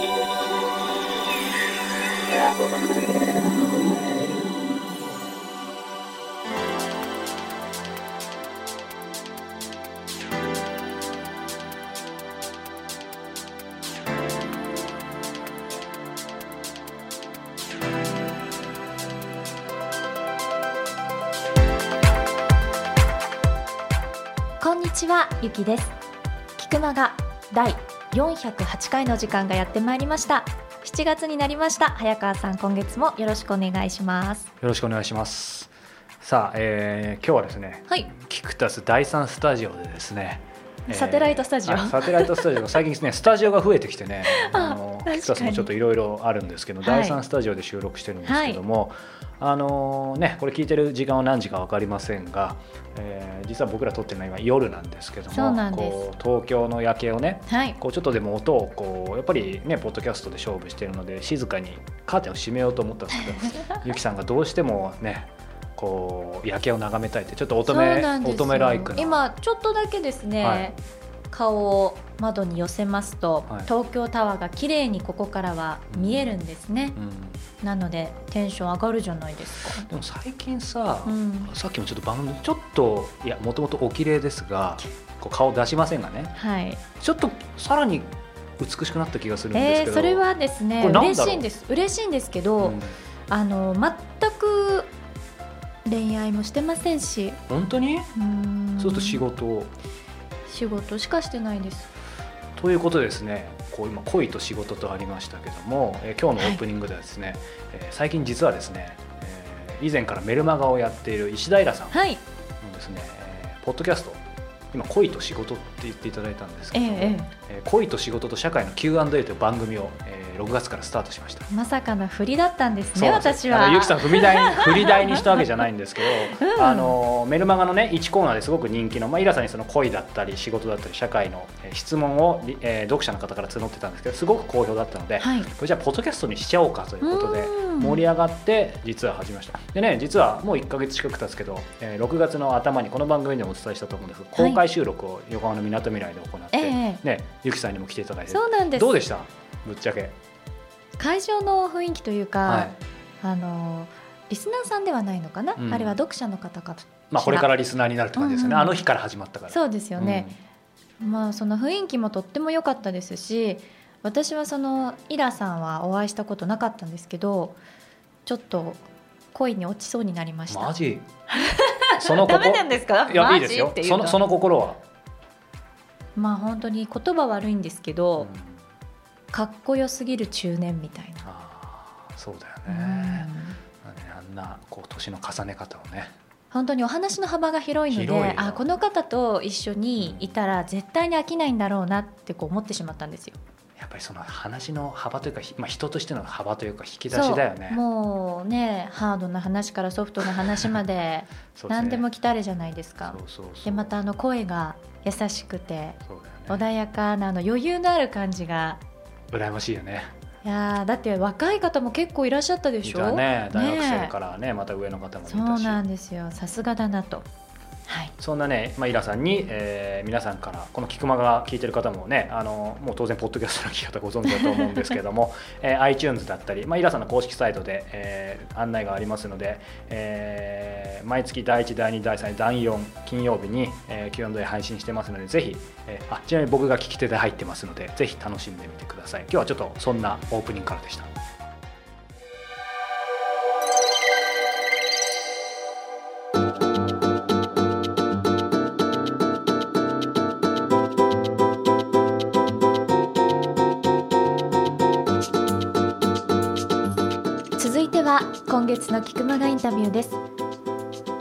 こんにちはゆきです。菊間が第408回の時間がやってまいりました。7月になりました。早川さん今月もよろしくお願いします。よろしくお願いします。さあ、えー今日はですねはい。キクタス第三スタジオでですね、えーサテライトスタジオ。あサテライトスタジオ。最近ねスタジオが増えてきてねああのキクタスもちょっといろいろあるんですけど、はい。第三スタジオで収録してるんですけども、あのねこれ聞いてる時間は何時か分かりませんが、えー実は僕ら撮ってるのは今夜なんですけどもこう東京の夜景をねはい。こうちょっとでも音をこうやっぱりねポッドキャストで勝負してるので静かにカーテンを閉めようと思ったんですけど ゆきさんがどうしてもねこう夜景を眺めたいってちょっと乙女乙女ライクな今ちょっとだけですね、はい顔を窓に寄せますと、はい。東京タワーが綺麗にここからは見えるんですね、うん、なのでテンション上がるじゃないですか。でも最近さ、うん。さっきもちょっと番組ちょっといやもともとお綺麗ですがこう顔出しませんがね？はい。ちょっとさらに美しくなった気がするんですけど、えー、それはですね嬉しいんです。嬉しいんですけど、うん。あの全く恋愛もしてませんし。本当に？そうすると仕事を仕事しかしてないです。ということでですねこう今恋と仕事とありましたけども、えー今日のオープニングではですね、えー最近実はですね、えー以前からメルマガをやっている石平さんのはい。ですね、えーポッドキャスト今恋と仕事って言っていただいたんですけども、ええ恋と仕事と社会の Q&A という番組を、えー6月からスタートしました。えまさかの振りだったんですね私は。ゆきさん踏み台に 踏み台にしたわけじゃないんですけど、うん。あのメルマガのね1コーナーですごく人気の、まあ、イラさんにその恋だったり仕事だったり社会のえー質問を、りえー読者の方から募ってたんですけどすごく好評だったので、はい。これじゃあポッドキャストにしちゃおうかということでうん。盛り上がって実は始めました。でね実はもう1か月近く経つけど、えー6月の頭にこの番組でもお伝えしたと思うんですが公開収録を横浜のみなとみらいで行って、ええ。ね、ゆきさんにも来ていただいて。そうなんです。どうでした？ぶっちゃけ、会場の雰囲気というか、はい。あのリスナーさんではないのかな、うん。あれは読者の方かまあ、これからリスナーになるって感じですよね、うんうんあの日から始まったから。そうですよね、まあその雰囲気もとっても良かったですし私はそのイラさんはお会いしたことなかったんですけどちょっと恋に落ちそうになりました。マジ？その ダメ心なんですか？いやいいですよ。そのその心は、まあ本当に言葉悪いんですけど、うん。かっこよすぎる中年みたいな、あーそうだようん。ね、あんなこう年の重ね方をね。本当にお話の幅が広いのであこの方と一緒にいたら絶対に飽きないんだろうなってこう思ってしまったんですよ。やっぱりその話の幅というか、ひまあ、人としての幅というか引き出しだよね。もうねハードな話からソフトな話まで 何でも来たれじゃないですか。でまたあの声が優しくてね。穏やかなあの余裕のある感じが。羨ましいよね。いやーだって若い方も結構いらっしゃったでしょ？ね大学生ねからねまた上の方もそうなんですよ。さすがだなとはい。そんなね、まあ、イラさんに、えー皆さんからこの菊間が聞いてる方もねあのもう当然ポッドキャストの聞き方ご存知だと思うんですけども、えー iTunes だったり、まあ、イラさんの公式サイトで、えー案内がありますので、えー毎月第1第2第3第4金曜日に、えー Q&A 配信してますのでぜひ、えーあちなみに僕が聞き手で入ってますのでぜひ楽しんでみてください。今日はちょっとそんなオープニングからでした。月の菊間がインタビューです。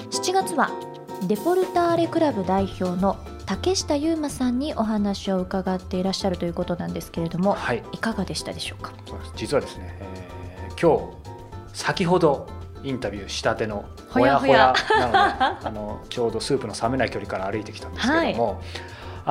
7月はデポルターレクラブ代表の竹下優馬さんにお話を伺っていらっしゃるということなんですけれども、はい。いかがでしたでしょうか？実はですね、えー今日先ほどインタビューしたてのほやほや。なのであのちょうどスープの冷めない距離から歩いてきたんですけども、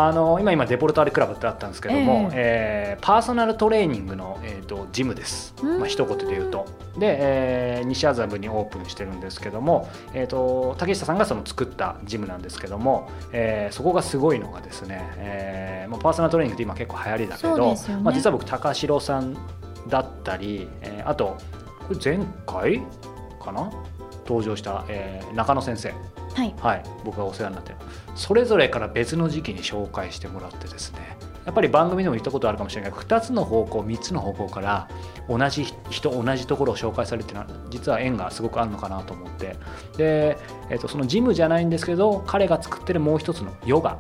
あの今今デポルターレクラブってあったんですけども、ええ。ーパーソナルトレーニングの、えー、とジムです、うん。まあ一言で言うと。で、えー西麻布にオープンしてるんですけども、えー、と竹下さんがその作ったジムなんですけども、えーそこがすごいのがですね、えーまあ、パーソナルトレーニングって今結構流行りだけど、ね。まあ、実は僕高城さんだったり、えーあとこれ前回かな？登場した、えー中野先生はい。はい、僕がお世話になってるそれぞれから別の時期に紹介してもらってですね。やっぱり番組でも言ったことあるかもしれないけど2つの方向3つの方向から同じ人同じところを紹介されるっていうのは実は縁がすごくあるのかなと思って。で、えっとそのジムじゃないんですけど彼が作ってるもう一つのヨガ。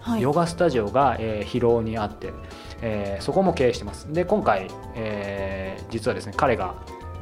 はい。ヨガスタジオが、えー広尾にあって、えーそこも経営してます。で今回、えー実はですね彼が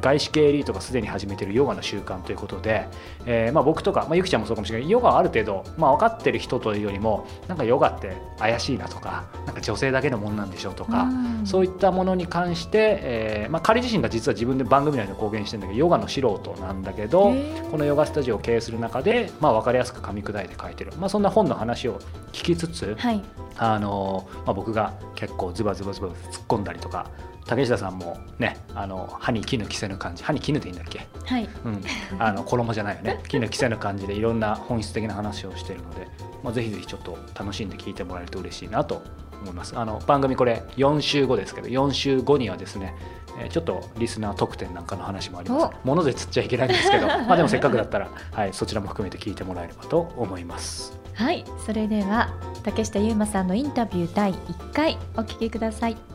外資系エリートがすでに始めているヨガの習慣ということで、えーまあ、僕とか、まあ、ゆきちゃんもそうかもしれないヨガはある程度、まあ、分かってる人というよりもなんかヨガって怪しいなとかなんか女性だけのものなんでしょうとか、うん。そういったものに関して、えーまあ、彼自身が実は自分で番組内で公言してるんだけどヨガの素人なんだけどこのヨガスタジオを経営する中で、まあ、分かりやすく噛み砕いて書いてる、まあ、そんな本の話を聞きつつ、はい。あのまあ、僕が結構ズバズバズバ突っ込んだりとか竹下さんもねあの歯に絹着せぬ感じ。歯に絹でいいんだっけ、はい。うん、あの衣じゃないよね。絹着せぬ感じでいろんな本質的な話をしてるので、まあ、ぜひぜひちょっと楽しんで聞いてもらえると嬉しいなと思います。あの番組これ4週後ですけど4週後にはですねえーちょっとリスナー特典なんかの話もあります。もので釣っちゃいけないんですけど まあでもせっかくだったら、はい、そちらも含めて聞いてもらえればと思います。はい。それでは竹下優馬さんのインタビュー第1回お聞きください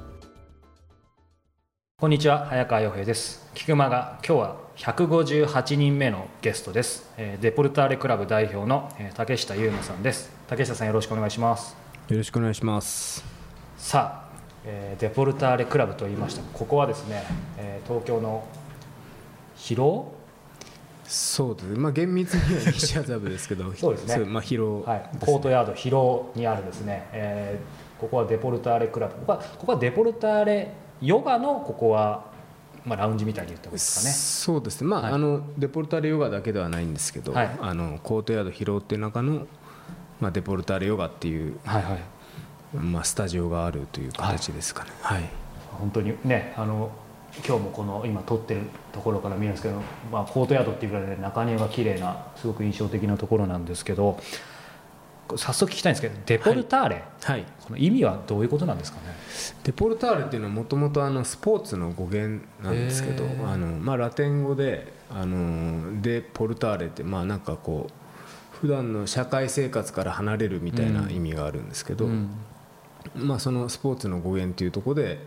こんにちは早川洋平です。菊間が今日は158人目のゲストです、えーデポルターレクラブ代表の、えー竹下優馬さんです。竹下さんよろしくお願いします。よろしくお願いします。さあ、えーデポルターレクラブと言いました。ここはですね、えー東京の広尾？そうです。まあ厳密には西麻布ですけど、そうですね。まあ広、はい、コートヤード広尾にあるですね、えーここはデポルターレクラブ。ここはここはデポルターレヨガのここは、まあ、ラウンジみたいに言った方がいいですかねそうですね。まあ、はいあのデポルターレヨガだけではないんですけど、はいあのコートヤード広尾っていう中のまあデポルターレヨガっていうはいはいまあスタジオがあるという形ですかね。はい。本当にねあの今日もこの今撮ってるところから見るんですけど、まあ、コートヤードっていうぐらいで中庭が綺麗なすごく印象的なところなんですけど早速聞きたいんですけどデポルターレ、はい。この意味はどういうことなんですかね？デポルターレっていうのはもともとあのスポーツの語源なんですけど、あのまあラテン語であのデポルターレってまあなんかこう普段の社会生活から離れるみたいな意味があるんですけど。うん。まあ、そのスポーツの語源というところで、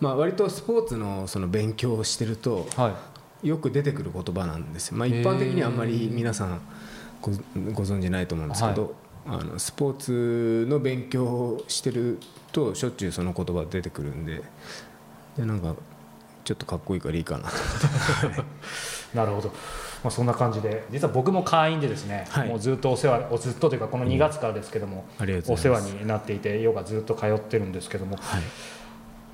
まあ、割とスポーツのその勉強をしてるとはい。よく出てくる言葉なんですよ、まあ、一般的にはあんまり皆さんごご存じないと思うんですけど、あのスポーツの勉強をしてるとしょっちゅうその言葉出てくるんででなんかちょっとかっこいいからいいかな。と なるほど、まあ、そんな感じで実は僕も会員でですね、はい。もうずっとお世話おずっとというかこの2月からですけども、ありがとうお世話になっていてヨガずっと通ってるんですけどもはい。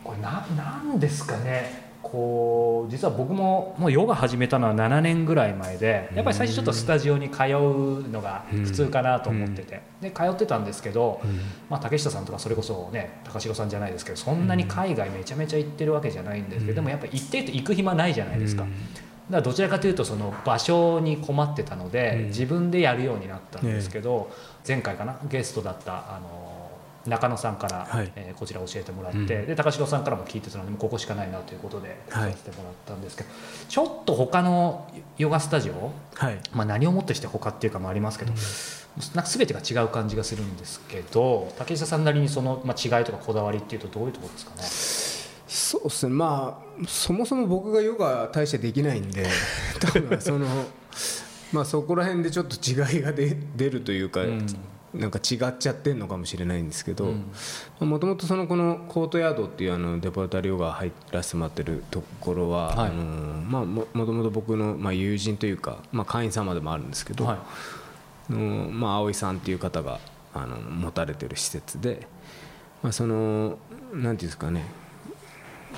これななんですかねこう実は僕ももうヨガ始めたのは7年ぐらい前でやっぱり最初ちょっとスタジオに通うのが普通かなと思ってて、で通ってたんですけど、まあ、竹下さんとかそれこそね高城さんじゃないですけどそんなに海外めちゃめちゃ行ってるわけじゃないんですけど、でもやっぱり行ってると行く暇ないじゃないですか。だからどちらかというとその場所に困ってたので、うん。自分でやるようになったんですけど、前回かなゲストだったあの中野さんから、はい。えーこちら教えてもらって、うん。で高城さんからも聞いてたのでここしかないなということではい。させてもらったんですけど、ちょっと他のヨガスタジオ、はい。まあ、何をもってして他っていうかもありますけど、なんか全てが違う感じがするんですけど竹下さんなりにその、まあ、違いとかこだわりっていうとどういうところですかね？そうですね。まあそもそも僕がヨガ大してできないんで 多分そのまあそこら辺でちょっと違いが出出るというか、うんなんか違っちゃってんのかもしれないんですけどうん。もともとそのこのコートヤードっていうあのデポルタリオが入らせてもらってるところは、はい。あのまあ、ももともと僕の、まあ、友人というか、まあ、会員様でもあるんですけど、はい。あのまあ、葵さんっていう方があの持たれてる施設で、まあ、そのなんていうんですかね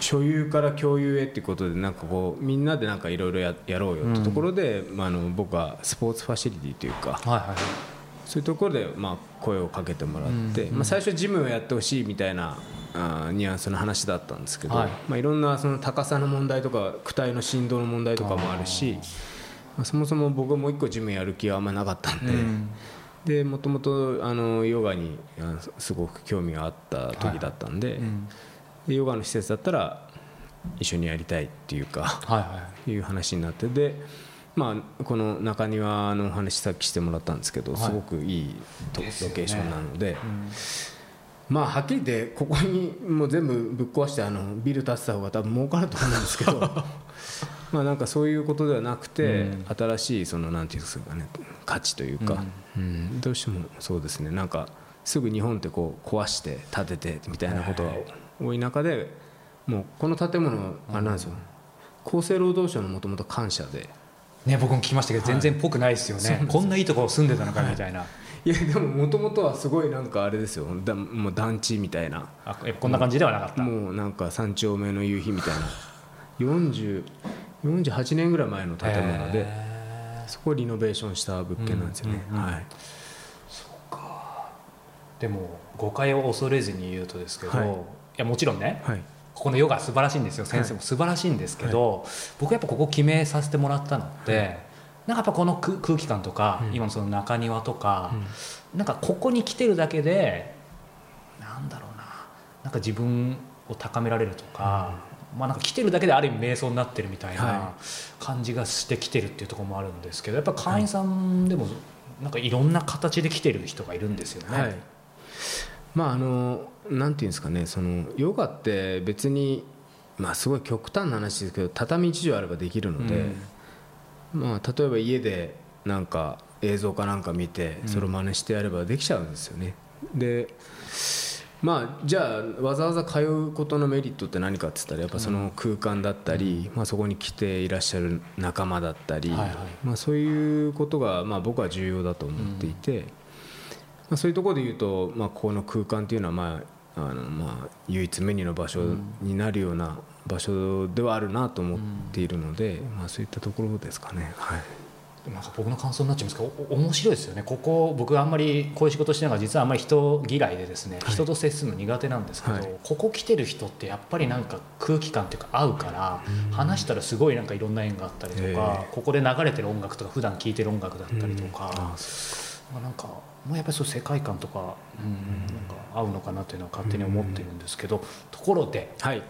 所有から共有へっていうことでなんかこうみんなでなんかいろいろややろうよってところで、まあ、あの僕はスポーツファシリティというかはいはいそういうところでまあ声をかけてもらって、うんまあ、最初ジムをやってほしいみたいなあーニュアンスの話だったんですけど、はい。いまあ、いろんなその高さの問題とか躯体の振動の問題とかもあるしまあ、そもそも僕はもう一個ジムやる気はあんまなかったんで。うん。でもともとあのヨガにすごく興味があった時だったんで,、うん。でヨガの施設だったら一緒にやりたいっていうかはいはい。いう話になってで、まあ、この中庭のお話さっきしてもらったんですけど、はい。すごくいいロケーションなので、うん。まあはっきり言ってここにもう全部ぶっ壊してあのビル建てた方が多分儲かると思うんですけど まあなんかそういうことではなくて、うん。新しいそのなんていうんですかね価値というか、うん。どうしてもそうですねなんかすぐ日本ってこう壊して建ててみたいなことが多い中でもうこの建物あれなんですよ。厚生労働省のもともと感謝でね僕も聞きましたけど全然っぽくないですよね、こんないいところ住んでたのかみたいな、いやでももともとはすごいなんかあれですよ。だもう団地みたいな。あこんな感じではなかった、もうなんか三丁目の夕日みたいな。40 48年ぐらい前の建物でへそこをリノベーションした物件なんですよね、うんうんうん。はい。ーでも誤解を恐れずに言うとですけど、はい。い、やもちろんね。はいここのヨガ素晴らしいんですよ。先生も素晴らしいんですけど、僕やっぱここ決めさせてもらったのって、なんかやっぱこの空空気感とか、うん。今のその中庭とか、なんかここに来てるだけでなんだろうななんか自分を高められるとか、まあ、なんか来てるだけである意味瞑想になってるみたいなは感じがして来てるっていうところもあるんですけどやっぱ会員さんでもなんかいろんな形で来てる人がいるんですよね。はいまああのなんていうんですかねそのヨガって別にまあすごい極端な話ですけど畳一畳あればできるので、まあ例えば家でなんか映像かなんか見てそれを真似してやればできちゃうんですよね。でまあじゃあわざわざ通うことのメリットって何かっつったらやっぱその空間だったり、まあ、そこに来ていらっしゃる仲間だったり、まあ、そういうことがまあ僕は重要だと思っていて、まあ、そういうところで言うと、まあ、この空間っていうのはまああのまあ唯一無二の場所になるような場所ではあるなと思っているので、まあ、そういったところですかね。はい。なんか僕の感想になっちゃうんですけどお面白いですよね。ここ僕あんまりこういう仕事しながら実はあんまり人嫌いでですね、はい。人と接するの苦手なんですけど、はい。ここ来てる人ってやっぱりなんか空気感っていうか合うから話したらすごいなんかいろんなん縁があったりとか、ええ。ここで流れてる音楽とか普段聴いてる音楽だったりとか、うん。あまあ、なんかもうやっぱりそう世界観とか,、うん、なんか合うのかなというのは勝手に思ってるんですけど、ところではい。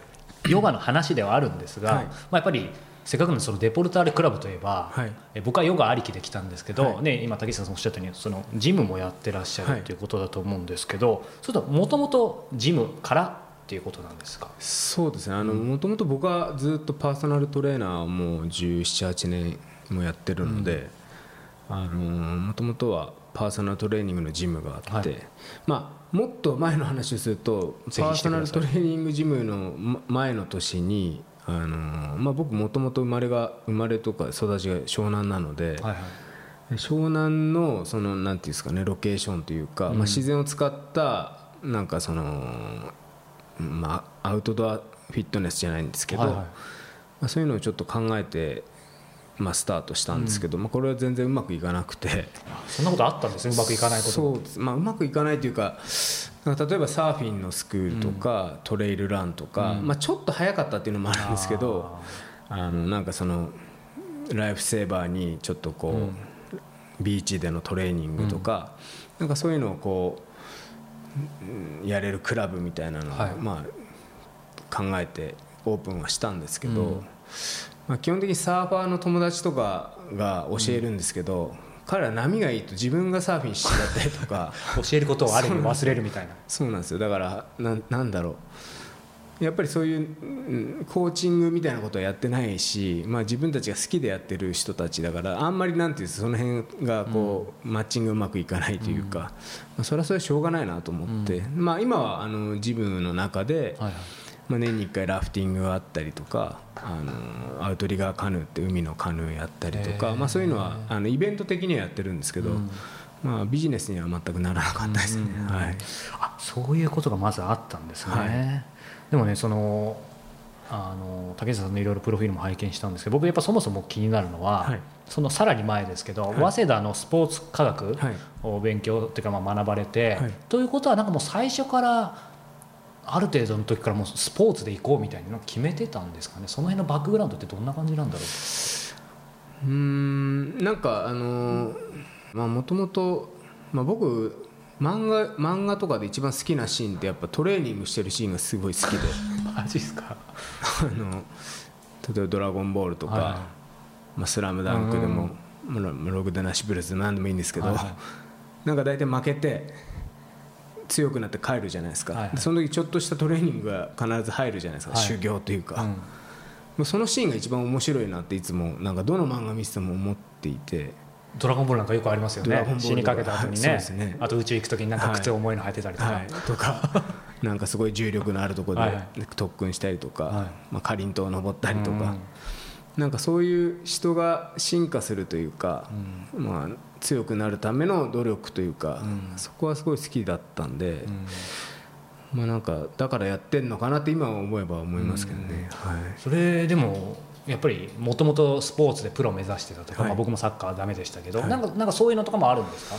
ヨガの話ではあるんですが、はい。まあ、やっぱりせっかくのそのデポルターレクラブといえば、はい。え僕はヨガありきで来たんですけど、はい。ね、今竹下さんおっしゃったようにそのジムもやってらっしゃはいるということだと思うんですけど、それともともとジムからっていうことなんですか？そうですね。あのもともと僕はずっとパーソナルトレーナーをもう1718年もやってるのでもともとはパーソナルトレーニングのジムがあって、はい。まあ、もっと前の話をするとパーソナルトレーニングジムのま前の年にあの、まあ、僕もともと生まれが生まれとか育ちが湘南なので、はいはい。湘南のそのなんていうんですかねロケーションというか、まあ、自然を使ったなんかその、まあ、アウトドアフィットネスじゃないんですけど、はいはい。まあ、そういうのをちょっと考えて、まあ、スタートしたんですけど、まあ、これは全然うまくいかなくて。そんなことあったんですねうまくいかないこと。そうです、まあ、うまくいかないというかか例えばサーフィンのスクールとか、トレイルランとか、まあ、ちょっと早かったっていうのもあるんですけどあのなんかそのライフセーバーにちょっとこう、ビーチでのトレーニングとか、なんかそういうのをこううんやれるクラブみたいなのを、はい。まあ、考えてオープンはしたんですけど、うんまあ、基本的にサーファーの友達とかが教えるんですけど、彼ら波がいいと自分がサーフィンしちゃったりとか 教えることをある意味忘れるみたいな。そうなんですよ。だからななんだろう。やっぱりそういううんコーチングみたいなことはやってないし、まあ、自分たちが好きでやってる人たちだからあんまりなんていうその辺がこう、マッチングうまくいかないというか、まあ、それはそれはしょうがないなと思って、まあ、今はあのジムの中で、はいはいまあ、年に1回ラフティングがあったりとかあのアウトリガーカヌーって海のカヌーやったりとか、まあ、そういうのはあのイベント的にはやってるんですけど、まあ、ビジネスには全くならなかったですね。はい。あそういうことがまずあったんですね、はい。でもねそのあの竹下さんのいろいろプロフィールも拝見したんですけど僕やっぱそもそも気になるのは、はい。そのさらに前ですけど、はい。早稲田のスポーツ科学はい。を勉強っていうかまあ学ばれて、はい。ということはなんかもう最初からある程度の時からもうスポーツで行こうみたいなの決めてたんですかね？その辺のバックグラウンドってどんな感じなんだろう？うーんなんかあのーまあもともとまあ僕漫画漫画とかで一番好きなシーンってやっぱトレーニングしてるシーンがすごい好きで。マジですか？あの例えば「ドラゴンボール」とか「はい。まあ、スラムダンクでも「まあログでなしブルース」何でもいいんですけど、はいはい。なんか大体負けて強くなって帰るじゃないですか、はいはい。でその時ちょっとしたトレーニングが必ず入るじゃないですか、はい。修行というか、うん。もうそのシーンが一番面白いなっていつもなんかどの漫画見てても思っていて。ドラゴンボールなんかよくありますよね。死にかけた後にはいそうねですね。あと宇宙行く時になんか靴重いの履いてたりとか、はい、とか。なんかすごい重力のあるところではいはい。特訓したりとか、はい。まあ、かりんとう登ったりとか、うん。なんかそういう人が進化するというか、まあ、強くなるための努力というか、うん。そこはすごい好きだったんで、うん。まあ、なんかだからやってんのかなって今は思えば思いますけどね、はい、それでもやっぱりもともとスポーツでプロ目指してたとか、はい。まあ、僕もサッカーダメでしたけど、はい。なんかなんかそういうのとかもあるんですか？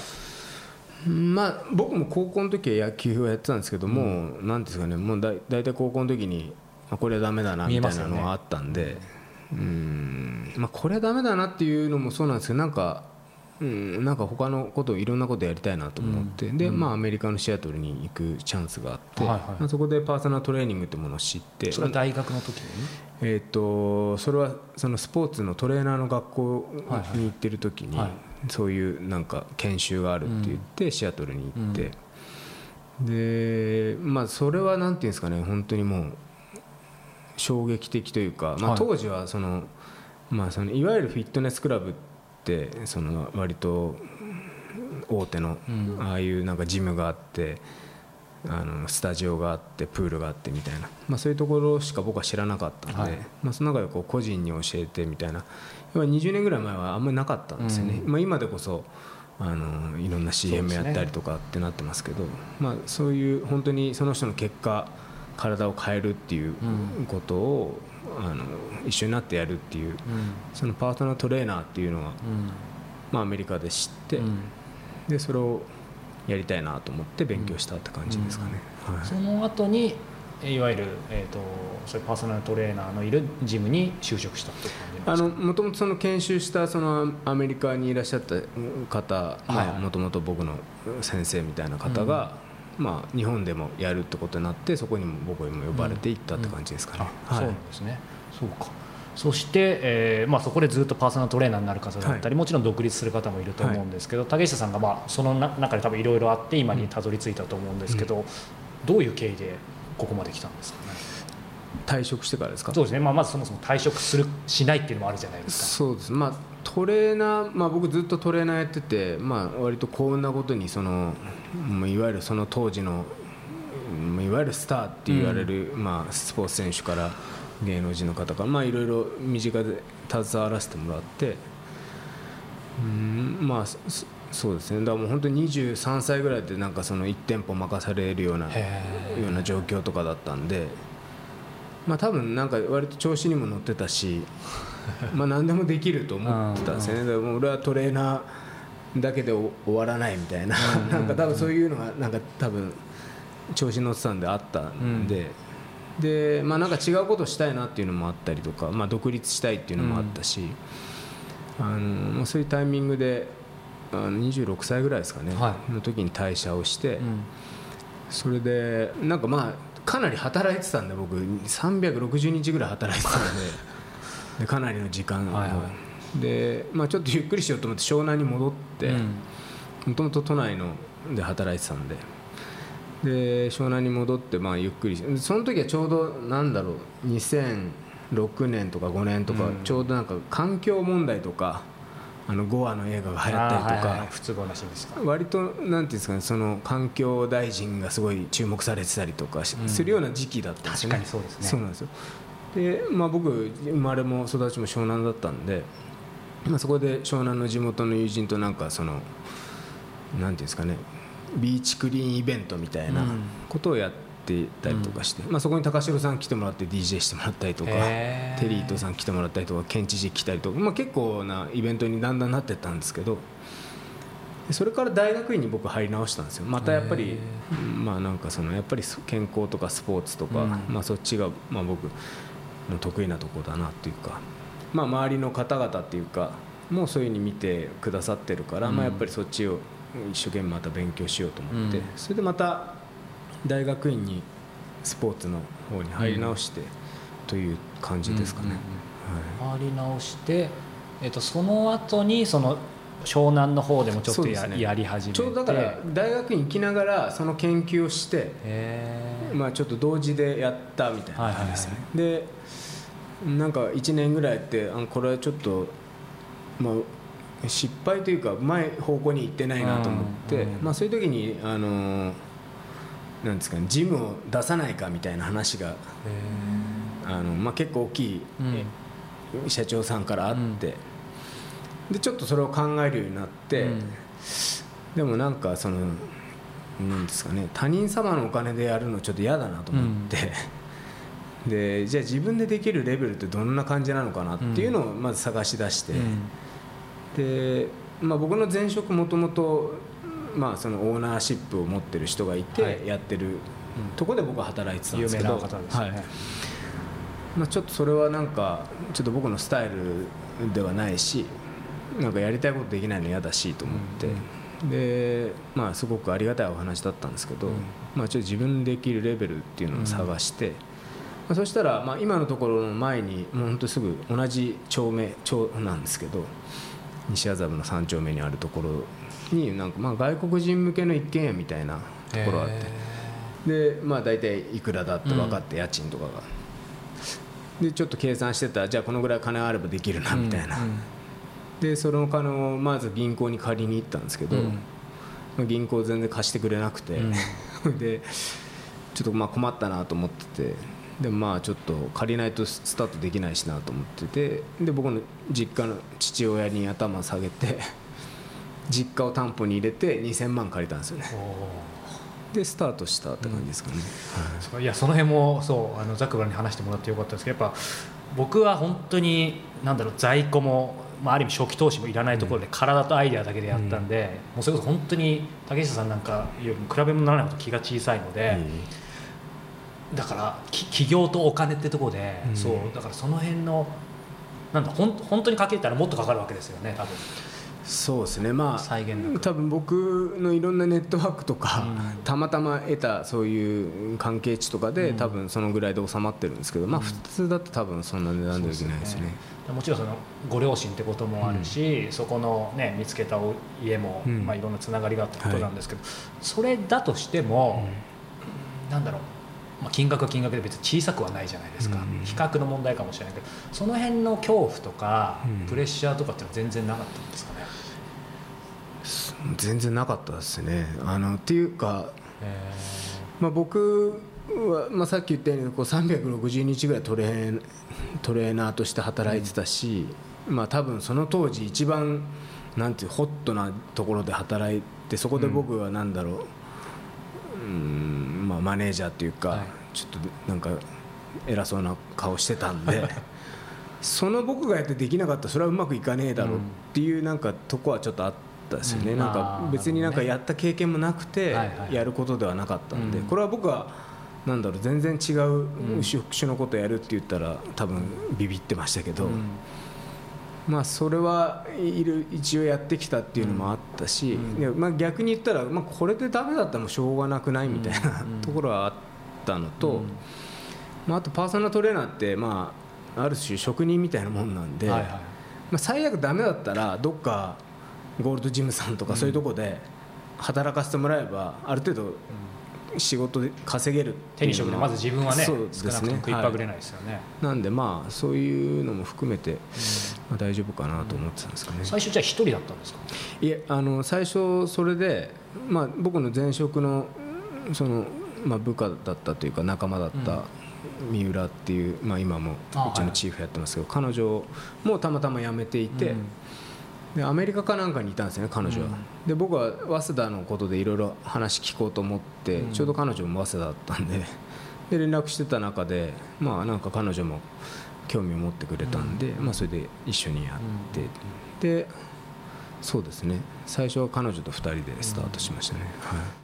まあ、僕も高校の時は野球をやってたんですけども、なんですかねもうだ大体高校の時にあこれはダメだなみたいなのはあったんで、うん。まあ、これはダメだなっていうのもそうなんですけどなんか、うん、なんか他のことをいろんなことやりたいなと思って、で、まあ、アメリカのシアトルに行くチャンスがあって、はいはい。まあ、そこでパーソナルトレーニングってものを知ってそれは大学の時に、えー、とそれはそのスポーツのトレーナーの学校に行ってる時に、はい。そういうなんか研修があるって言って、シアトルに行って、でまあそれはなんていうんですかね本当にもう衝撃的というか、まあ、はい。当時はその、まあ、そのいわゆるフィットネスクラブってその割と大手のうん。ああいうなんかジムがあってあのスタジオがあってプールがあってみたいな、まあ、そういうところしか僕は知らなかったので、はい。まあ、その中でこう個人に教えてみたいな。要は20年ぐらい前はあんまりなかったんですよね、うん。まあ、今でこそあのいろんな CM やったりとかってなってますけどまあ、そういう本当にその人の結果体を変えるっていうことを、あの一緒になってやるっていうそのパートナートレーナーっていうのは、まあ、アメリカで知って、でそれをやりたいなと思って勉強したって感じですかね。はい。その後にいわゆる、えー、とそういうパーソナルトレーナーのいるジムに就職したって感じなんですか？あのもともとその研修したそのアメリカにいらっしゃった方もともと僕の先生みたいな方が、まあ、日本でもやるってことになってそこにも僕にも呼ばれて行ったって感じですかね。あそうですね。そうか。そして、えーまあ、そこでずっとパーソナルトレーナーになる方だったり、はもちろん独立する方もいると思うんですけど、竹下さんが、まあ、そのな中で多分いろいろあって今にたどり着いたと思うんですけど、どういう経緯でここまで来たんですかね？退職してからですか？そうですね、まあ、まずそもそも退職するしないっていうのもあるじゃないですか。そうです。まあトレーナー、まあ、僕ずっとトレーナーやってて、まあ、割と幸運なことにそのもういわゆるその当時のうんいわゆるスターって言われる、まあ、スポーツ選手から芸能人の方から、まあ、いろいろ身近で携わらせてもらってうんまあそそうですね。だからもう本当に23歳ぐらいでなんかその1店舗任されるようなへような状況とかだったんで、まあ、多分なんか割と調子にも乗ってたし まあ何でもできると思ってた。ん。ですよねだからもう俺はトレーナーだけで終わらないみたいな。なんか多分そういうのがなんか多分調子に乗ってたんであったんで。でまあ、なんか違うことをしたいなっていうのもあったりとか、まあ、独立したいっていうのもあったし、あのまあ、そういうタイミングであの26歳ぐらいですかね、はの時に退社をして、うん。それでなんかまあかなり働いてたんで僕。360日ぐらい働いてたんで でかなりの時間を、はいはで、まあ、ちょっとゆっくりしようと思って湘南に戻ってうん。もともと都内ので働いてたんで。で湘南に戻ってまあゆっくりしその時はちょうどなんだろう2006年とか5年とか、うん。ちょうどなんか環境問題とかあの5話の映画が流行ったりとか、はいはい不都合なしですか。割となんていうんですかねその環境大臣がすごい注目されてたりとかするような時期だったんですよね、確かにそうですね。そうなんですよで、まあ、僕生まれも育ちも湘南だったんで、まあ、そこで湘南の地元の友人となんかそのなんていうんですかねビーチクリーンイベントみたいなうん。ことをやっってたりとかして、まあ、そこに高城さん来てもらって DJ してもらったりとかテリートさん来てもらったりとか県知事来たりとか、まあ、結構なイベントにだんだんなってったんですけどでそれから大学院に僕入り直したんですよ。またやっぱりまあなんかそのやっぱり健康とかスポーツとか、うん。まあ、そっちがまあ僕の得意なところだなっていうか、まあ、周りの方々っていうかもうそういうふうに見てくださってるから、うん。まあ、やっぱりそっちを一生懸命また勉強しようと思って、うん。それでまた大学院にスポーツの方に入り直してという感じですかね。うんはい。回り直して、えっとその後にその湘南の方でもちょっとや,、やり始めて。ちょうどだから大学院行きながらその研究をして、まあ、ちょっと同時でやったみたいな感じですね、でなんか1年ぐらいやってあこれはちょっと、まあ、失敗というか前方向に行ってないなと思って、まあ、そういう時にあのなんですかねジムを出さないかみたいな話があの、まあ、結構大きい、社長さんからあって、でちょっとそれを考えるようになって、うん。でもなんかそのなんですかね他人様のお金でやるのちょっと嫌だなと思って、でじゃあ自分でできるレベルってどんな感じなのかなっていうのをまず探し出して、で、まあ、僕の前職もともとまあそのオーナーシップを持ってる人がいてはい。やってるとこで僕は働いてたんですけど、はい。まあ、ちょっとそれはなんかちょっと僕のスタイルではないしなんかやりたいことできないの嫌だしと思って、でまあすごくありがたいお話だったんですけど、うん。まあ、ちょっと自分できるレベルっていうのを探して、まあ、そしたらまあ今のところの前にもう本当すぐ同じ町名町なんですけど西麻布の3丁目にあるところになんかまあ外国人向けの一軒家みたいなところがあって。でまあ大体いくらだって分かって家賃とかが、でちょっと計算してたらじゃあこのぐらい金あればできるなみたいな、でその金をまず銀行に借りに行ったんですけど、うん。まあ銀行全然貸してくれなくて、でちょっとまあ困ったなと思っててでもまあちょっと借りないとスタートできないしなと思っててで僕の実家の父親に頭下げて 実家を担保に入れて2000万借りたんですよね。でスタートしたって感じですかね、はい。そういやその辺もそうあのザクバルに話してもらってよかったですけどやっぱ僕は本当になんだろう在庫も、まあ、ある意味初期投資もいらないところで体とアイデアだけでやったんで、もうそれこそ本当に竹下さんなんかよりも比べ物にならないほど気が小さいので、だからき起業とお金ってところで、うん。そうだからその辺のなんだほん本当にかけたらもっとかかるわけですよね多分そうですね。まあ多分僕のいろんなネットワークとか、うん。たまたま得たそういう関係値とかで、うん。多分そのぐらいで収まってるんですけど、まあうん。普通だと多分そんな値段ではできないですね。もちろんそのご両親ってこともあるし、そこの、ね、見つけたお家も、うん。まあ、いろんなつながりがあったことなんですけど、それだとしても、なんだろう、まあ、金額は金額で別に小さくはないじゃないですか、うん。比較の問題かもしれないけどその辺の恐怖とか、うん。プレッシャーとかっていうのは全然なかったんですかね。全然なかったですね。あのっていうか、えまあ、僕は、まあ、さっき言ったようにこう360日ぐらいトレートレーナーとして働いてたし、まあ、多分その当時一番なんていうホットなところで働いてそこで僕はなんだろう、うんまあ、マネージャーっていうか、はい。ちょっとなんか偉そうな顔してたんで その僕がやってできなかったらそれはうまくいかねえだろうっていうなんかとこはちょっとあったですよね、うん。なんか別になんかやった経験もなくてやることではなかったんで、うん。これは僕はなんだろう全然違ううん。職種のことやるって言ったら多分ビビってましたけど、まあそれはいる一応やってきたっていうのもあったし、うん。でまあ、逆に言ったら、まあ、これでダメだったらもうしょうがなくないみたいな、うん。ところはあったのと、うん。まあ、あとパーソナルトレーナーって、まあ、ある種職人みたいなもんなんで、はいはい。まあ、最悪ダメだったらどっかゴールドジムさんとかそういうとこで働かせてもらえばある程度仕事で稼げる手に職でまず自分はねそうですね。少なくとも食いっぱぐれはないですよね、い。なんでまあそういうのも含めて、まあ、大丈夫かなと思ってたんですかね、最初じゃあ一人だったんですか？いえあの最初それで、まあ、僕の前職のその、まあ、部下だったというか仲間だった三浦っていう、まあ、今もあうちのチーフやってますけど、彼女もたまたま辞めていて、でアメリカかなんかにいたんですよね彼女は、で僕は早稲田のことでいろいろ話聞こうと思って、ちょうど彼女も早稲田だったんでで連絡してた中でまあなんか彼女も興味を持ってくれたんで、まあ、それで一緒にやって、でそうですね。最初は彼女と2人でスタートしましたね、はい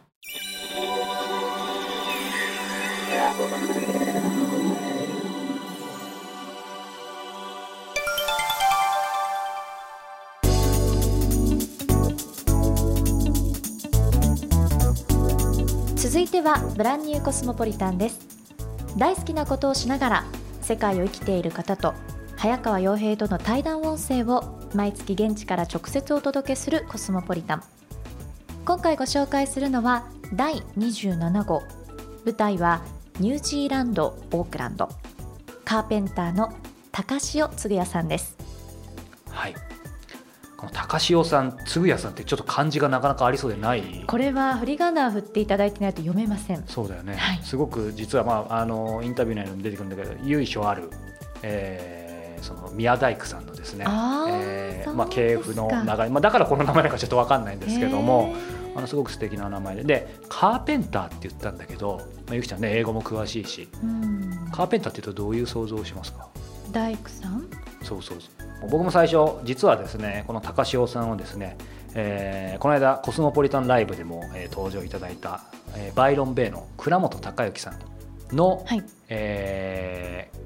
いてはブランニューコスモポリタンです。大好きなことをしながら世界を生きている方と早川洋平との対談音声を毎月現地から直接お届けするコスモポリタン。今回ご紹介するのは第27号。舞台はニュージーランドオークランド。カーペンターの高潮嗣也さんです。はい。この高潮さん嗣也さんってちょっと漢字がなかなかありそうでない。これは振り仮名振っていただいてないと読めません。そうだよね、はい。すごく実は、まあ、あのインタビュー内にも出てくるんだけど由緒ある、えーその宮大工さんのですね。えーまあ、系譜の流れ、まあ、だからこの名前なのかちょっと分かんないんですけどもあのすごく素敵な名前で。でカーペンターって言ったんだけど、まあ、ゆきちゃんね英語も詳しいし。うん。カーペンターって言うとどういう想像をしますか？大工さん？そうそうそう。僕も最初実はですねこの高潮さんをですね、えーこの間コスモポリタンライブでも、えー登場いただいた、えーバイロンベイの倉本孝之さんの、はい。えー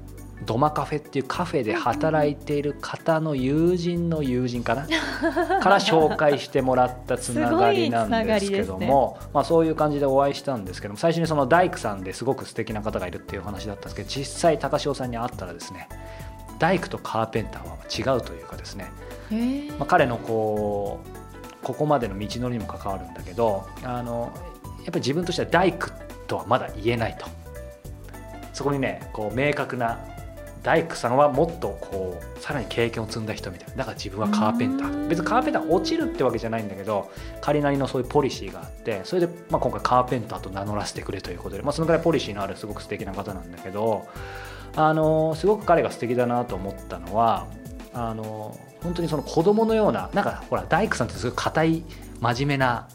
ドマカフェっていうカフェで働いている方の友人の友人かな？から紹介してもらったつながりなんですけどもまあ、そういう感じでお会いしたんですけども最初にその大工さんですごく素敵な方がいるっていう話だったんですけど実際高潮さんに会ったらですね大工とカーペンターは違うというかですね、まあ、彼のこうここまでの道のりにも関わるんだけどあのやっぱり自分としては大工とはまだ言えないと。そこにねこう明確な大工さんはもっとこうさらに経験を積んだ人みたいな。だから自分はカーペンター別にカーペンター落ちるってわけじゃないんだけど彼なりのそういうポリシーがあってそれで、まあ、今回カーペンターと名乗らせてくれということで、まあ、そのぐらいポリシーのあるすごく素敵な方なんだけどあのすごく彼が素敵だなと思ったのはあの本当にその子供のようななんかほら大工さんってすごい硬い真面目な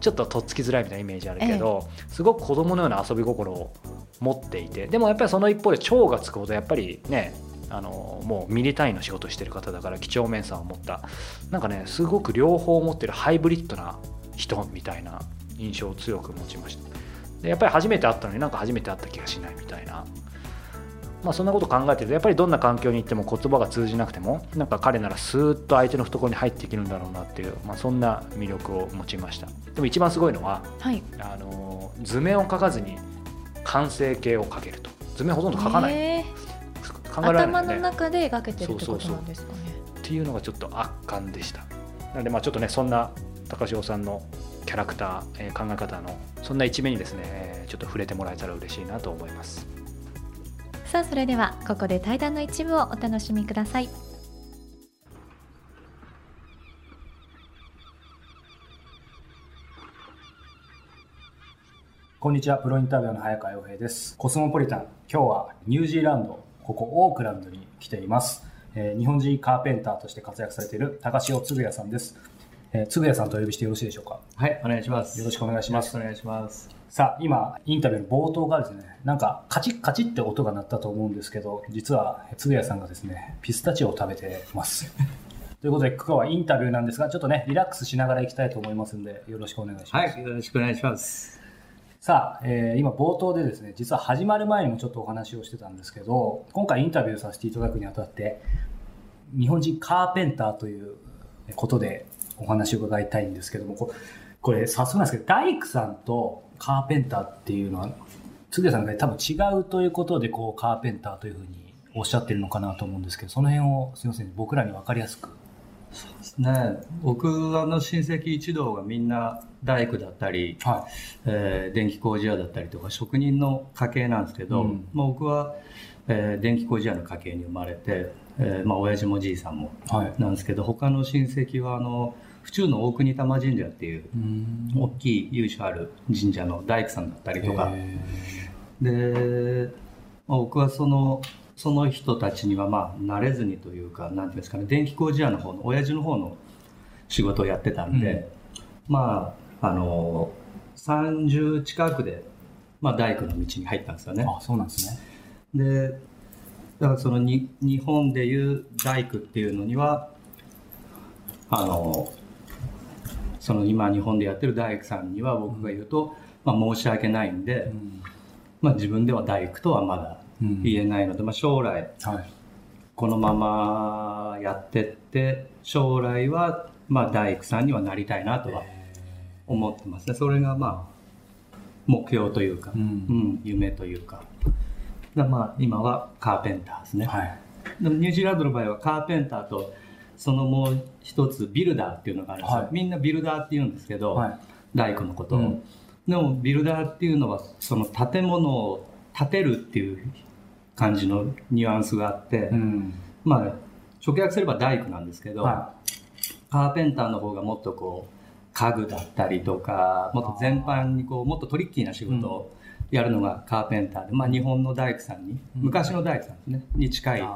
ちょっととっつきづらいみたいなイメージあるけど、すごく子供のような遊び心を持っていてでもやっぱりその一方で超がつくほどやっぱりねあのもうミリ単位の仕事をしてる方だから几帳面さを持った。なんかねすごく両方持ってるハイブリッドな人みたいな印象を強く持ちました。でやっぱり初めて会ったのになんか初めて会った気がしないみたいなまあ、そんなこと考えてるとやっぱりどんな環境に行っても言葉が通じなくてもなんか彼ならスーッと相手の懐に入っていけるんだろうなっていう、まあ、そんな魅力を持ちました。でも一番すごいのははい。あの図面を描かずに完成形を描けると。図面ほとんど描かない、考えられないね頭の中で描けてるってことそうそうそう。なんですかねっていうのがちょっと圧巻でした。なのでまあちょっとねそんな高潮さんのキャラクター、えー考え方のそんな一面にですねえーちょっと触れてもらえたら嬉しいなと思いますさあそれではここで対談の一部をお楽しみくださいこんにちは、プロインタビュアーの早川洋平です。コスモポリタン、今日はニュージーランド、ここオークランドに来ています。えー日本人カーペンターとして活躍されている高潮嗣也さんです。えー、嗣也さんとお呼びしてよろしいでしょうか？はい、お願いします。よろしくお願いしますよろくお願いします。さあ、今、インタビューの冒頭がですね、なんかカチッカチッって音が鳴ったと思うんですけど、実は嗣也さんがですね、ピスタチオを食べてます。ということで、今日はインタビューなんですが、ちょっとね、リラックスしながら行きたいと思いますので、よろしくお願いします。はい、よろしくお願いします。さあ、えー今冒頭でですね、実は始まる前にもちょっとお話をしてたんですけど、今回インタビューさせていただくにあたって、日本人カーペンターということでお話を伺いたいんですけども、ここれ早速なんですけど、大工さんとカーペンターっていうのは、つげさんが多分違うということで、こう、カーペンターというふうにおっしゃってるのかなと思うんですけど、その辺をすみません、僕らに分かりやすく。ね、僕あの親戚一同がみんな大工だったり、はえー電気工事屋だったりとか職人の家系なんですけど、うんまあ、僕は、えー電気工事屋の家系に生まれて、えーまあ親父もじいさんもい。はい。なんですけど他の親戚はあの府中の大国玉神社っていううん。大きい由緒ある神社の大工さんだったりとか、へで、まあ僕はそのその人たちにはまあ慣れずにというかなんていうんですかね電気工事屋の方の親父の方の仕事をやってたんで、まああの30近くで、まあ、大工の道に入ったんですよね。あそうなんですね。でだからそのに日本でいう大工っていうのにはあのその今日本でやってる大工さんには僕が言うと、まあ、申し訳ないんで、うん。まあ、自分では大工とはまだうん。言えないので、まあ、将来はい。このままやってって将来はまあ大工さんにはなりたいなとは思ってますね。それがまあ目標というか、ううんん夢というか。だまあ今はカーペンターですね、はい。でもニュージーランドの場合はカーペンターとそのもう一つビルダーっていうのがあるんですよ、はい。みんなビルダーって言うんですけど、はい。大工のことを、うん。でもビルダーっていうのはその建物を建てるっていう感じのニュアンスがあって、うん。まあ直訳すれば大工なんですけど、はカーペンターの方がもっとこう家具だったりとかもっと全般にこうもっとトリッキーな仕事をやるのがカーペンターで、まあ、日本の大工さんに、うん。昔の大工さんですねに近い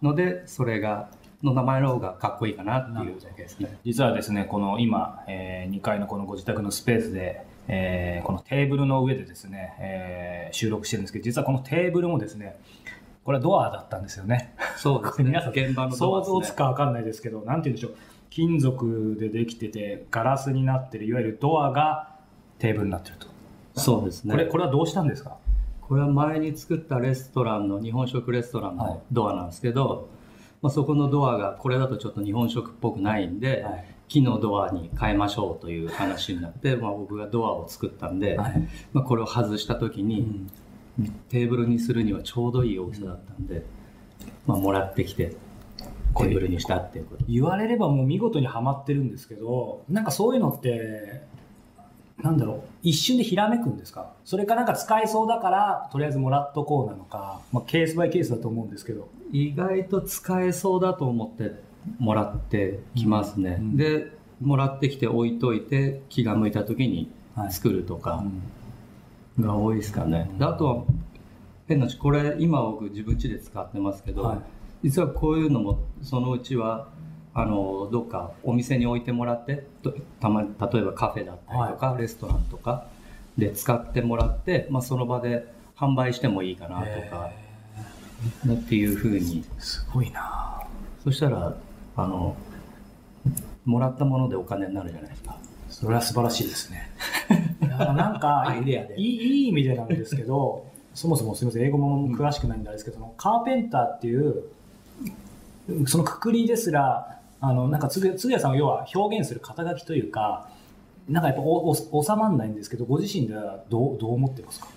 のでそれがの名前の方がかっこいいかなっていうだけですね。実はですねこの今、え2階のこのご自宅のスペースで、えーこのテーブルの上でですね、えー収録してるんですけど実はこのテーブルもですねこれはドアだったんですよね。そうですね。皆さん現場のド想像つくかわかんないですけどなんて言うんでしょう。金属でできててガラスになってるいわゆるドアがテーブルになってると、そうですね。これこれはどうしたんですか？これは前に作ったレストランの日本食レストランはい。のドアなんですけど、まあ、そこのドアがこれだとちょっと日本食っぽくないんで、はい。木のドアに変えましょうという話になって、まあ、僕がドアを作ったんで、はい。まあ、これを外した時に、テーブルにするにはちょうどいい大きさだったんで、まあ、もらってきてテーブルにしたっていうこと。言われればもう見事にはまってるんですけどなんかそういうのってなんだろう一瞬でひらめくんですか？それかなんか使えそうだからとりあえずもらっとこうなのか、まあ、ケースバイケースだと思うんですけど。意外と使えそうだと思ってもらってきますね、うん。でもらってきて置いといて気が向いた時にはい。作るとかうん。が多いですかね、であとは変な話これ今僕自分家で使ってますけど、はい。実はこういうのもそのうちはあのどっかお店に置いてもらってとたま例えばカフェだったりとか、レストランとかで使ってもらって、まあ、その場で販売してもいいかなとかっていうふうに。すごいな。そしたらあのもらったものでお金になるじゃないですか。それは素晴らしいですね。なんかアイデアで。いいいい意味でなんですけどそもそもすみません英語も詳しくないんであれですけど、カーペンターっていうそのくくりですらあのなんかつぐつぐやさんを要は表現する肩書きというかなんかやっぱおお収まらないんですけどご自身ではどうどう思ってますか？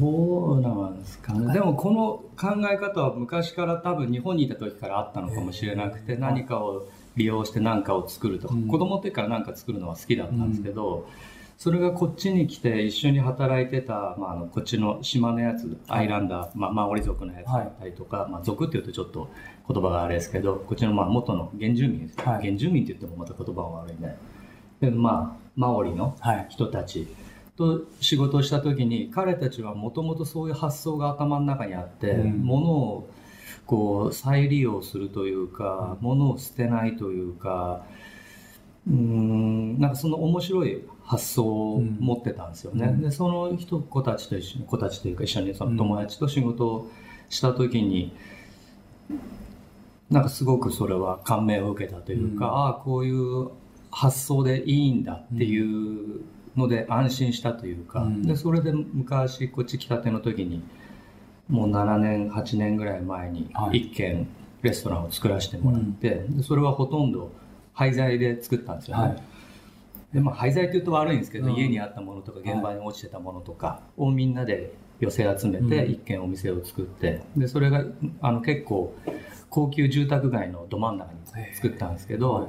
どうなんですかね。でもこの考え方は昔から多分日本にいた時からあったのかもしれなくて何かを利用して何かを作るとか、うん。子供の時から何か作るのは好きだったんですけど、それがこっちに来て一緒に働いてた、まあ、あのこっちの島のやつアイランダー、まあ、マオリ族のやつだったりとか、まあ、族っていうとちょっと言葉があれですけどこっちのまあ元の原住民です、はい。原住民って言ってもまた言葉が悪いね。でまあマオリのはい。人たちと仕事をした時に彼たちはもともとそういう発想が頭の中にあって、うん。物をこう再利用するというか、物を捨てないというかうーんなんかその面白い発想を持ってたんですよね、うん。でその人子たちと一緒に子たちというか一緒にその友達と仕事をした時に、なんかすごくそれは感銘を受けたというか、うん。ああこういう発想でいいんだっていうので安心したというか、うん。でそれで昔こっち来たての時にもう7年8年ぐらい前にはい。一軒レストランを作らせてもらって、でそれはほとんど廃材で作ったんですよね、はいでまあ、廃材っていうと悪いんですけど、うん。家にあったものとか現場に落ちてたものとかをみんなで寄せ集めてうん。一軒お店を作ってでそれがあの結構高級住宅街のど真ん中に作ったんですけど、はい。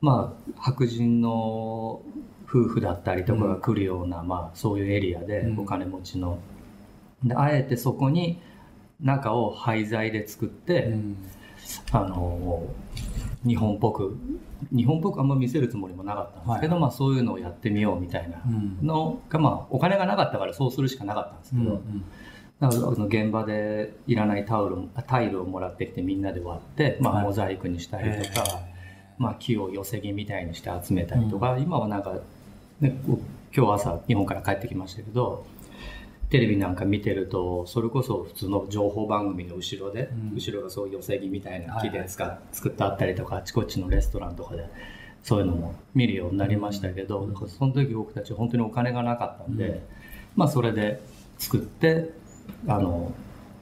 まあ白人の夫婦だったりとかが来るような、まあ、そういうエリアでうん。お金持ちの、であえてそこに中を廃材で作って、うん。あの日本っぽく日本っぽくあんま見せるつもりもなかったんですけど、はいまあ、そういうのをやってみようみたいなうん。のが、まあ、お金がなかったからそうするしかなかったんですけど、だからあの現場でいらないタオルタイルをもらってきてみんなで割って、まあ、はい。モザイクにしたりとか、まあ、木を寄せ木みたいにして集めたりとか、今はなんか、ね、今日朝日本から帰ってきましたけどテレビなんか見てるとそれこそ普通の情報番組の後ろで、うん。後ろがそういう寄せ木みたいな木はいはい作ってあったりとかあちこちのレストランとかでそういうのも見るようになりましたけど、だからその時僕たち本当にお金がなかったんで、うん。まあそれで作ってあの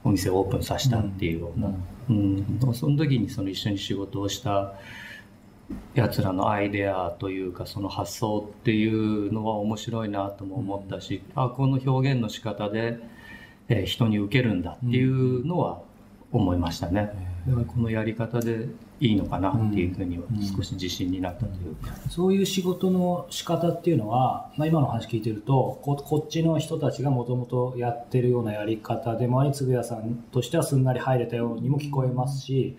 お店をオープンさせたっていうような、うん。その時にその一緒に仕事をしたやつらのアイデアというかその発想っていうのは面白いなとも思ったし、あこの表現の仕方で、えー人に受けるんだっていうのは思いましたね、だからこのやり方でいいのかなっていうふうには少し自信になったというか、そういう仕事の仕方っていうのは、まあ、今の話聞いてるとここっちの人たちがもともとやってるようなやり方でもあり嗣谷さんとしてはすんなり入れたようにも聞こえますし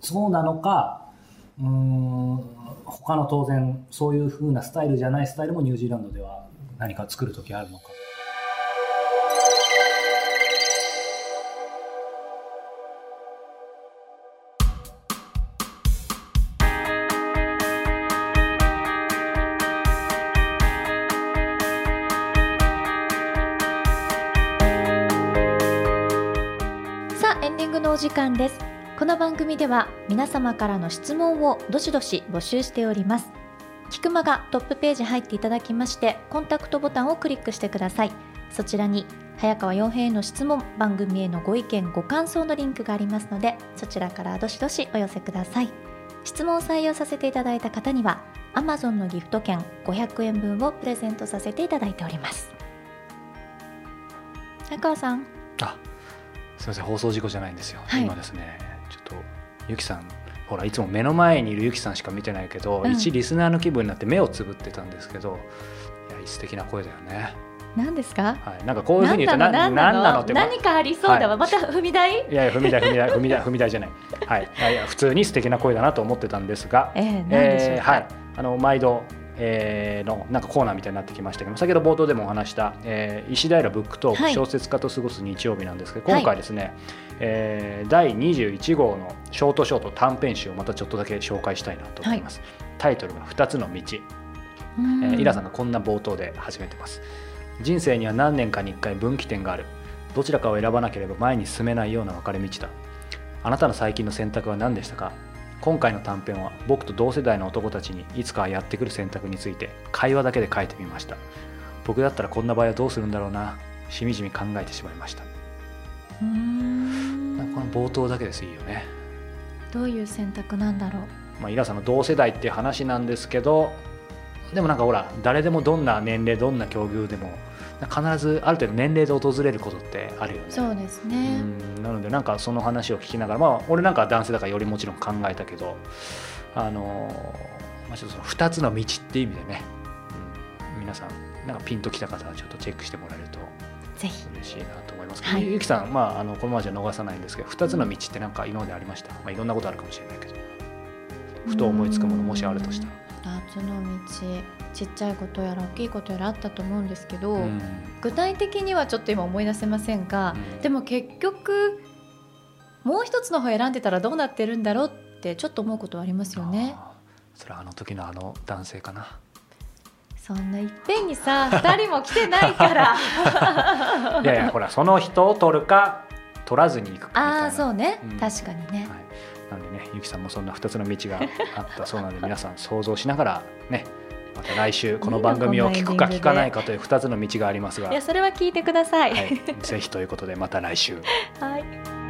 そうなのかうん他の当然そういう風なスタイルじゃないスタイルもニュージーランドでは何か作る時あるのか。さあエンディングのお時間ですこの番組では皆様からの質問をどしどし募集しております。キクマがトップページ入っていただきましてコンタクトボタンをクリックしてください。そちらに早川洋平への質問番組へのご意見ご感想のリンクがありますのでそちらからどしどしお寄せください。質問を採用させていただいた方には Amazon のギフト券500円分をプレゼントさせていただいております。早川さん。あすみません。放送事故じゃないんですよ、はい。今ですねちょっとゆきさんほらいつも目の前にいるゆきさんしか見てないけど、うん。一リスナーの気分になって目をつぶってたんですけどいや素敵な声だよね、何ですか？はい、なんかこういうふうに言うと何なの？何なの？ってま何かありそうだわ、はい。また踏み台？いやいや踏み台踏み台踏み台踏み台じゃない。はい。いや普通に素敵な声だなと思ってたんですが。えー、えーはい、あの毎度、えーのなんかコーナーみたいになってきましたけど先ほど冒頭でもお話した、えー石平ブックトーク、はい。小説家と過ごす日曜日なんですけど今回ですね、えー第21号のショートショート短編集をまたちょっとだけ紹介したいなと思います、タイトルが「2つの道」うん。えーイラさんがこんな冒頭で始めてます。人生には何年かに1回分岐点がある。どちらかを選ばなければ前に進めないような分かれ道だ。あなたの最近の選択は何でしたか？今回の短編は僕と同世代の男たちにいつかはやってくる選択について会話だけで書いてみました。僕だったらこんな場合はどうするんだろうな。しみじみ考えてしまいました。うーん。この冒頭だけですいいよね。どういう選択なんだろう。まあ、イラさんの同世代っていう話なんですけどでもなんかほら誰でもどんな年齢どんな境遇でも必ずある程度年齢で訪れることってあるよね。そうですうね、ん。なのでなんかその話を聞きながらまあ俺なんかは男性だからよりもちろん考えたけどあのーまあ、ちょっとその2つの道っていう意味でね、うん、皆さんなんかピンときた方はちょっとチェックしてもらえるとぜひ。嬉しいなと思います、はい。ゆきさん、まあ、あのこのままじゃ逃さないんですけど2つの道ってなんか今までありました、まあ、いろんなことあるかもしれないけど。ふと思いつくものもしあるとしたら。2つの道ちっちゃいことやら大きいことやらあったと思うんですけど、うん。具体的にはちょっと今思い出せませんが、うん。でも結局もう一つの方選んでたらどうなってるんだろうってちょっと思うことはありますよね。それはあの時のあの男性かな。そんないっぺんにさ2人も来てないから。いやいやほらその人を取るか取らずに行くかああそうね、うん。確かにね、はい、なんでねゆきさんもそんな2つの道があったそうなので皆さん想像しながらねまた来週この番組を聞くか聞かないかという2つの道がありますが、いやそれは聞いてください。はい、ぜひということでまた来週。はい